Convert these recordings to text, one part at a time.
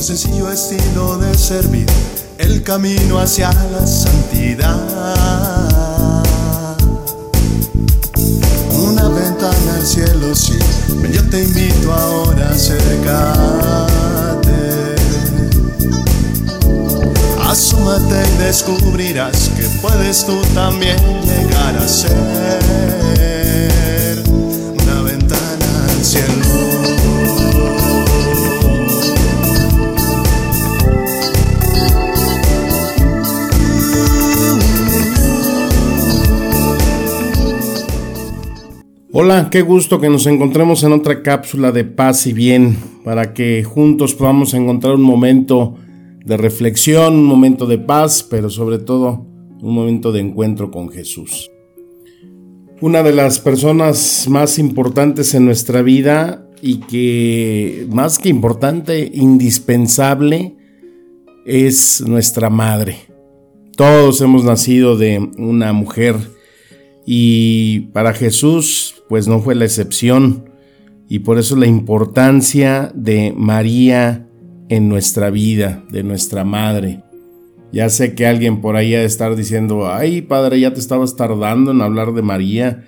sencillo estilo de servir, el camino hacia la santidad. Una ventana al cielo, sí, yo te invito ahora a acercarte. Asúmate y descubrirás que puedes tú también llegar a ser Hola, qué gusto que nos encontremos en otra cápsula de paz y bien para que juntos podamos encontrar un momento de reflexión, un momento de paz, pero sobre todo un momento de encuentro con Jesús. Una de las personas más importantes en nuestra vida y que más que importante, indispensable, es nuestra madre. Todos hemos nacido de una mujer y para Jesús pues no fue la excepción y por eso la importancia de María en nuestra vida, de nuestra madre. Ya sé que alguien por ahí ha de estar diciendo, ay padre, ya te estabas tardando en hablar de María.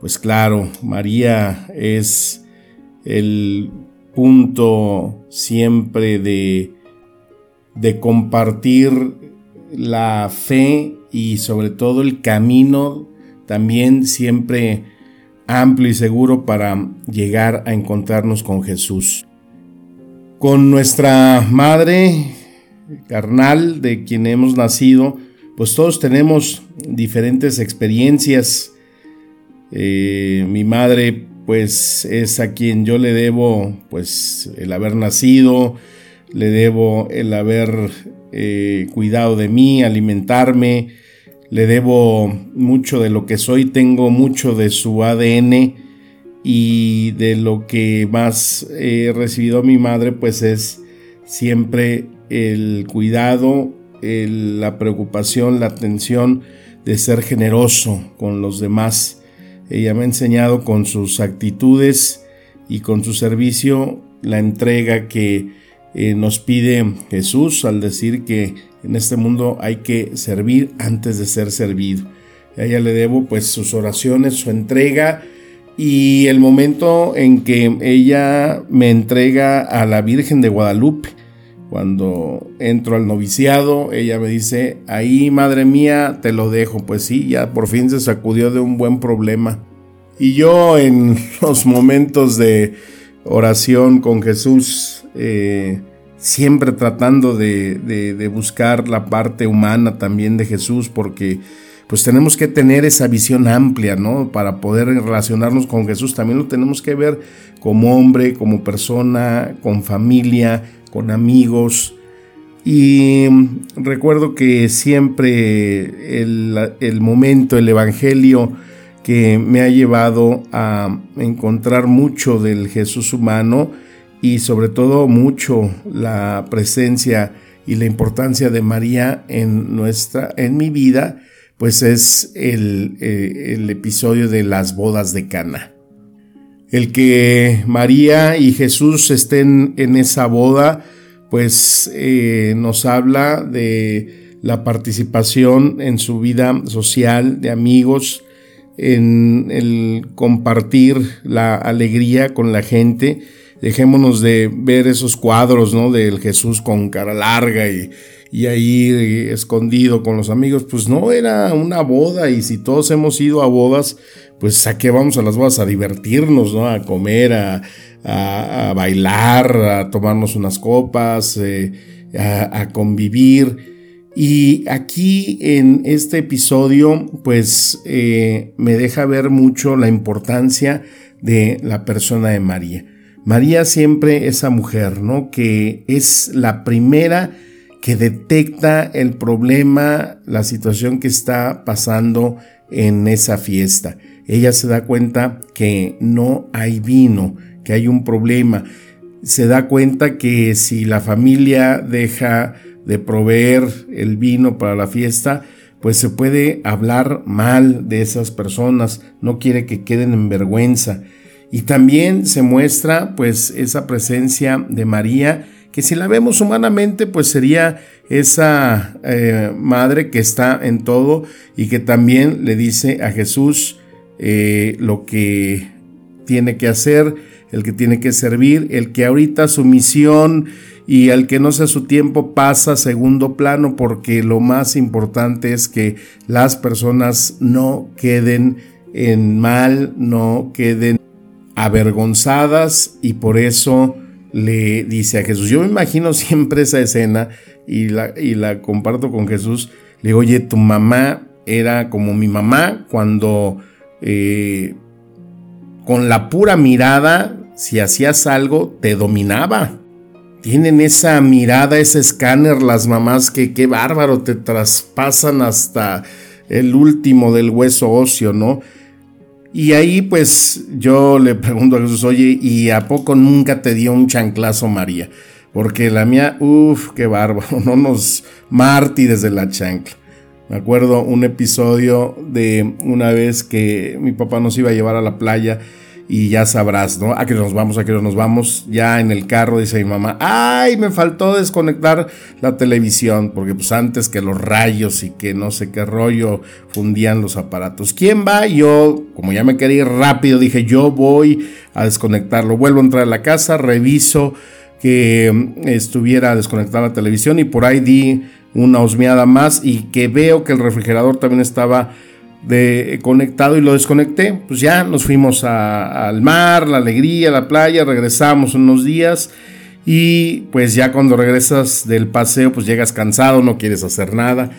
Pues claro, María es el punto siempre de, de compartir la fe y sobre todo el camino también siempre amplio y seguro para llegar a encontrarnos con Jesús con nuestra madre carnal de quien hemos nacido, pues todos tenemos diferentes experiencias. Eh, mi madre pues es a quien yo le debo pues el haber nacido, le debo el haber eh, cuidado de mí, alimentarme, le debo mucho de lo que soy, tengo mucho de su ADN y de lo que más he recibido mi madre pues es siempre el cuidado, la preocupación, la atención de ser generoso con los demás. Ella me ha enseñado con sus actitudes y con su servicio la entrega que eh, nos pide Jesús al decir que en este mundo hay que servir antes de ser servido. A ella le debo pues sus oraciones, su entrega, y el momento en que ella me entrega a la Virgen de Guadalupe. Cuando entro al noviciado, ella me dice, ahí madre mía, te lo dejo. Pues sí, ya por fin se sacudió de un buen problema. Y yo en los momentos de oración con Jesús, eh, siempre tratando de, de buscar la parte humana también de Jesús, porque pues tenemos que tener esa visión amplia, ¿no? Para poder relacionarnos con Jesús. También lo tenemos que ver como hombre, como persona, con familia, con amigos. Y recuerdo que siempre el, el momento, el Evangelio que me ha llevado a encontrar mucho del Jesús humano y sobre todo mucho la presencia y la importancia de María en nuestra en mi vida pues es eh, el, episodio de las bodas de Cana. El que María y Jesús estén en esa boda, pues eh, nos habla de la participación en su vida social, de amigos, en el compartir la alegría con la gente. Dejémonos de ver esos cuadros, ¿no? Del Jesús con cara larga y, ahí eh, escondido con los amigos, pues no era una boda y si todos hemos ido a bodas, pues a qué vamos a las bodas a divertirnos, ¿no? A comer, a, bailar, a tomarnos unas copas, eh, a, convivir. Y aquí en este episodio, pues eh, me deja ver mucho la importancia de la persona de María. María siempre esa mujer, ¿no? Que es la primera que detecta el problema, la situación que está pasando en esa fiesta. Ella se da cuenta que no hay vino, que hay un problema. Se da cuenta que si la familia deja de proveer el vino para la fiesta, pues se puede hablar mal de esas personas, no quiere que queden en vergüenza. Y también se muestra pues esa presencia de María que si la vemos humanamente, pues sería esa eh, madre que está en todo y que también le dice a Jesús eh, lo que tiene que hacer, el que tiene que servir, el que ahorita su misión y al que no sea su tiempo pasa a segundo plano porque lo más importante es que las personas no queden en mal, no queden avergonzadas y por eso le dice a Jesús. Yo me imagino siempre esa escena y la, y la comparto con Jesús. Le digo, oye, tu mamá era como mi mamá cuando eh, con la pura mirada, si hacías algo, te dominaba. Tienen esa mirada, ese escáner, las mamás que qué bárbaro, te traspasan hasta el último del hueso óseo, ¿no? Y ahí pues yo le pregunto a Jesús, oye, ¿y a poco nunca te dio un chanclazo María? Porque la mía, uff, qué bárbaro, no nos mártires de la chancla. Me acuerdo un episodio de una vez que mi papá nos iba a llevar a la playa y ya sabrás, ¿no? A que nos vamos, a que nos vamos. Ya en el carro dice mi mamá, ay, me faltó desconectar la televisión, porque pues antes que los rayos y que no sé qué rollo fundían los aparatos. ¿Quién va? Yo, como ya me quería ir rápido, dije, yo voy a desconectarlo. Vuelvo a entrar a la casa, reviso que mm, estuviera desconectada la televisión y por ahí di una osmeada más y que veo que el refrigerador también estaba de, conectado y lo desconecté, pues ya nos fuimos al mar, la alegría, la playa, regresamos unos días y pues ya cuando regresas del paseo pues llegas cansado, no quieres hacer nada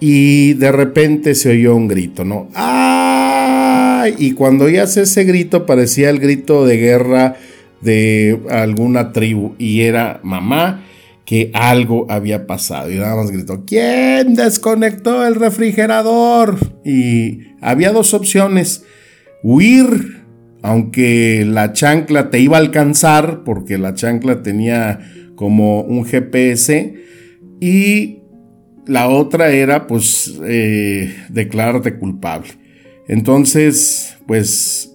y de repente se oyó un grito, ¿no? ¡Ay! Y cuando oías ese grito parecía el grito de guerra de alguna tribu y era mamá que algo había pasado. Y nada más gritó, ¿quién desconectó el refrigerador? Y había dos opciones, huir, aunque la chancla te iba a alcanzar, porque la chancla tenía como un GPS, y la otra era pues eh, declararte culpable. Entonces, pues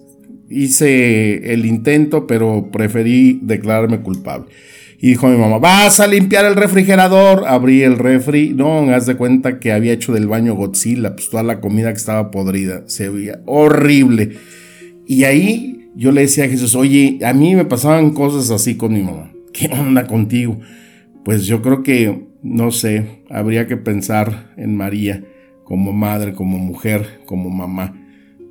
hice el intento, pero preferí declararme culpable. Y dijo mi mamá, vas a limpiar el refrigerador. Abrí el refri. No, haz de cuenta que había hecho del baño Godzilla. Pues toda la comida que estaba podrida. Se veía horrible. Y ahí yo le decía a Jesús, oye, a mí me pasaban cosas así con mi mamá. ¿Qué onda contigo? Pues yo creo que, no sé, habría que pensar en María como madre, como mujer, como mamá.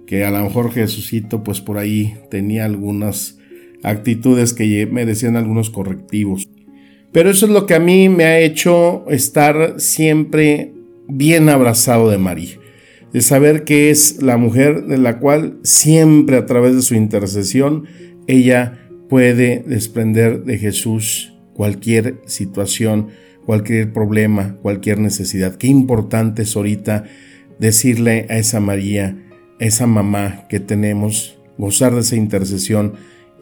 Que a lo mejor Jesucito, pues por ahí tenía algunas actitudes que merecían algunos correctivos. Pero eso es lo que a mí me ha hecho estar siempre bien abrazado de María, de saber que es la mujer de la cual siempre a través de su intercesión ella puede desprender de Jesús cualquier situación, cualquier problema, cualquier necesidad. Qué importante es ahorita decirle a esa María, a esa mamá que tenemos, gozar de esa intercesión,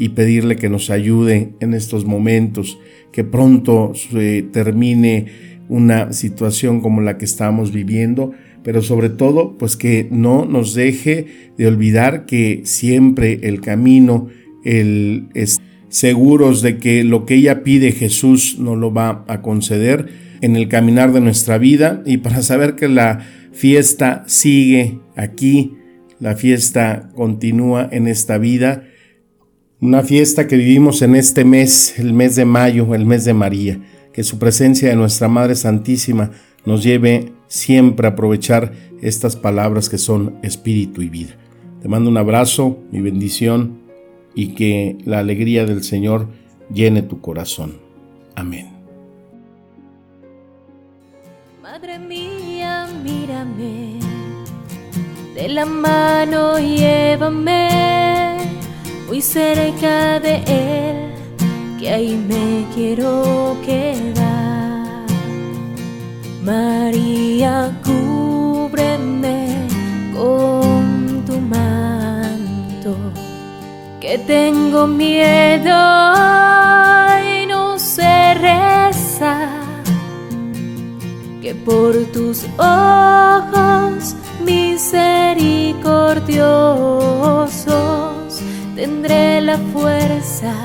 y pedirle que nos ayude en estos momentos, que pronto se termine una situación como la que estamos viviendo, pero sobre todo pues que no nos deje de olvidar que siempre el camino, el es seguros de que lo que ella pide Jesús nos lo va a conceder en el caminar de nuestra vida. Y para saber que la fiesta sigue aquí, la fiesta continúa en esta vida una fiesta que vivimos en este mes, el mes de mayo, el mes de María. Que su presencia de nuestra Madre Santísima nos lleve siempre a aprovechar estas palabras que son espíritu y vida. Te mando un abrazo, mi bendición y que la alegría del Señor llene tu corazón. Amén. Madre mía, mírame, de la mano llévame cerca de Él, que ahí me quiero quedar. María, cúbreme con tu manto, que tengo miedo y no sé rezar, que por tus ojos misericordiosos tendré la fuerza,